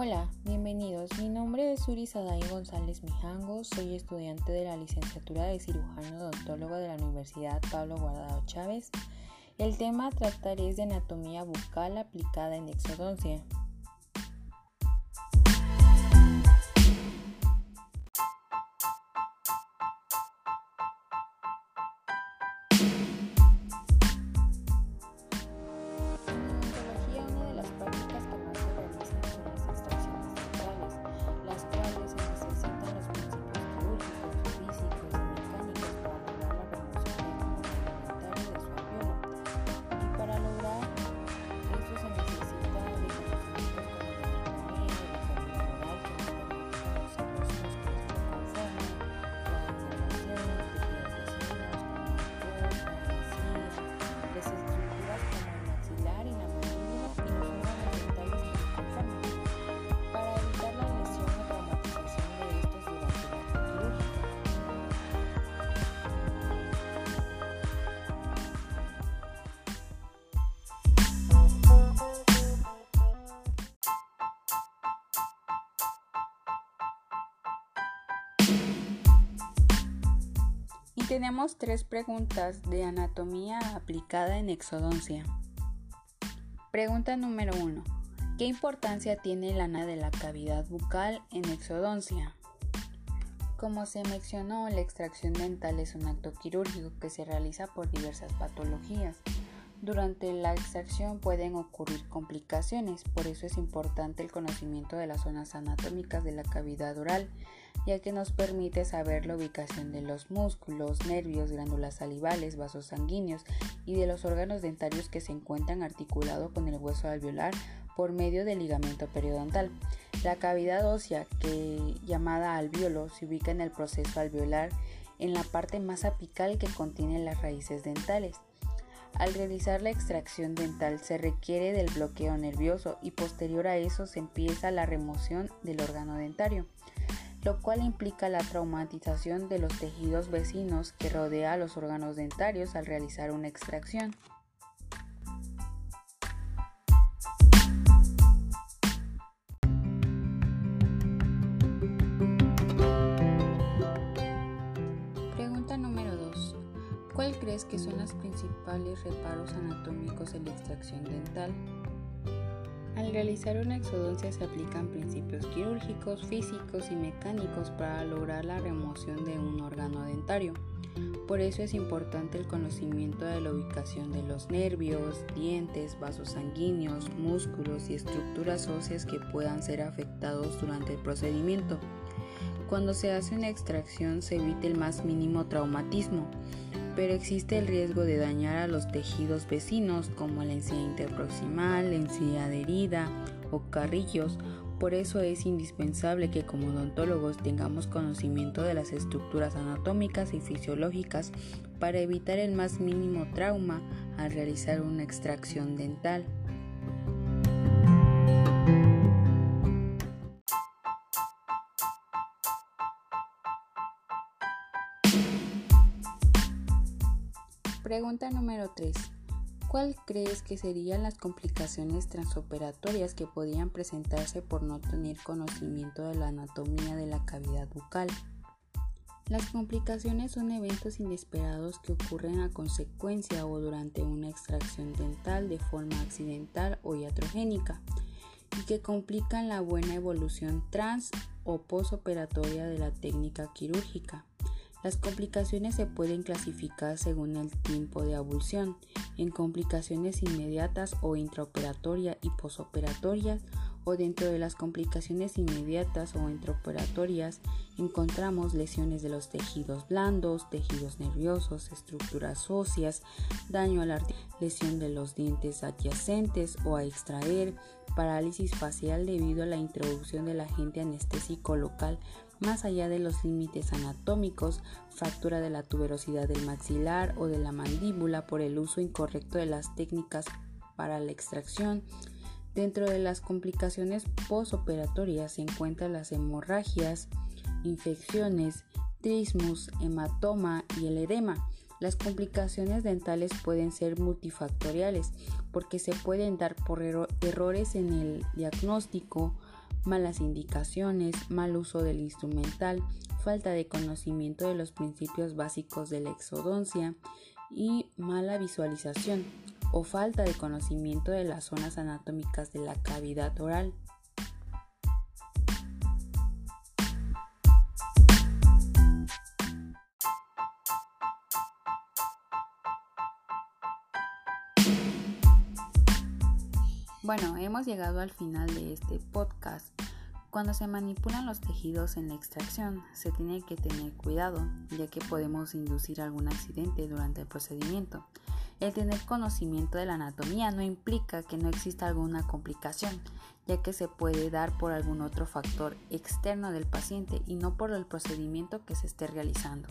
Hola, bienvenidos. Mi nombre es Uri Saday González Mijango. Soy estudiante de la licenciatura de cirujano odontólogo de la Universidad Pablo Guardado Chávez. El tema a tratar es de anatomía bucal aplicada en exodoncia. Tenemos tres preguntas de anatomía aplicada en exodoncia. Pregunta número 1. ¿Qué importancia tiene la ana de la cavidad bucal en exodoncia? Como se mencionó, la extracción dental es un acto quirúrgico que se realiza por diversas patologías. Durante la extracción pueden ocurrir complicaciones, por eso es importante el conocimiento de las zonas anatómicas de la cavidad oral ya que nos permite saber la ubicación de los músculos, nervios, glándulas salivales, vasos sanguíneos y de los órganos dentarios que se encuentran articulados con el hueso alveolar por medio del ligamento periodontal. La cavidad ósea, que llamada alveolo, se ubica en el proceso alveolar en la parte más apical que contiene las raíces dentales. Al realizar la extracción dental se requiere del bloqueo nervioso y posterior a eso se empieza la remoción del órgano dentario lo cual implica la traumatización de los tejidos vecinos que rodea a los órganos dentarios al realizar una extracción. ¿Cuál crees que son los principales reparos anatómicos en la extracción dental? Al realizar una exodoncia se aplican principios quirúrgicos, físicos y mecánicos para lograr la remoción de un órgano dentario. Por eso es importante el conocimiento de la ubicación de los nervios, dientes, vasos sanguíneos, músculos y estructuras óseas que puedan ser afectados durante el procedimiento. Cuando se hace una extracción se evita el más mínimo traumatismo, pero existe el riesgo de dañar a los tejidos vecinos como la encía interproximal, la encía adherida o carrillos. Por eso es indispensable que como odontólogos tengamos conocimiento de las estructuras anatómicas y fisiológicas para evitar el más mínimo trauma al realizar una extracción dental. Pregunta número 3. ¿Cuál crees que serían las complicaciones transoperatorias que podrían presentarse por no tener conocimiento de la anatomía de la cavidad bucal? Las complicaciones son eventos inesperados que ocurren a consecuencia o durante una extracción dental de forma accidental o iatrogénica y que complican la buena evolución trans o posoperatoria de la técnica quirúrgica. Las complicaciones se pueden clasificar según el tiempo de abulsión, en complicaciones inmediatas o intraoperatorias y posoperatorias, o dentro de las complicaciones inmediatas o intraoperatorias encontramos lesiones de los tejidos blandos, tejidos nerviosos, estructuras óseas, daño a la lesión de los dientes adyacentes o a extraer, parálisis facial debido a la introducción del agente anestésico local más allá de los límites anatómicos, fractura de la tuberosidad del maxilar o de la mandíbula por el uso incorrecto de las técnicas para la extracción. Dentro de las complicaciones postoperatorias se encuentran las hemorragias, infecciones, trismus, hematoma y el edema. Las complicaciones dentales pueden ser multifactoriales porque se pueden dar por errores en el diagnóstico, malas indicaciones, mal uso del instrumental, falta de conocimiento de los principios básicos de la exodoncia y mala visualización o falta de conocimiento de las zonas anatómicas de la cavidad oral. Bueno, hemos llegado al final de este podcast. Cuando se manipulan los tejidos en la extracción, se tiene que tener cuidado, ya que podemos inducir algún accidente durante el procedimiento. El tener conocimiento de la anatomía no implica que no exista alguna complicación, ya que se puede dar por algún otro factor externo del paciente y no por el procedimiento que se esté realizando.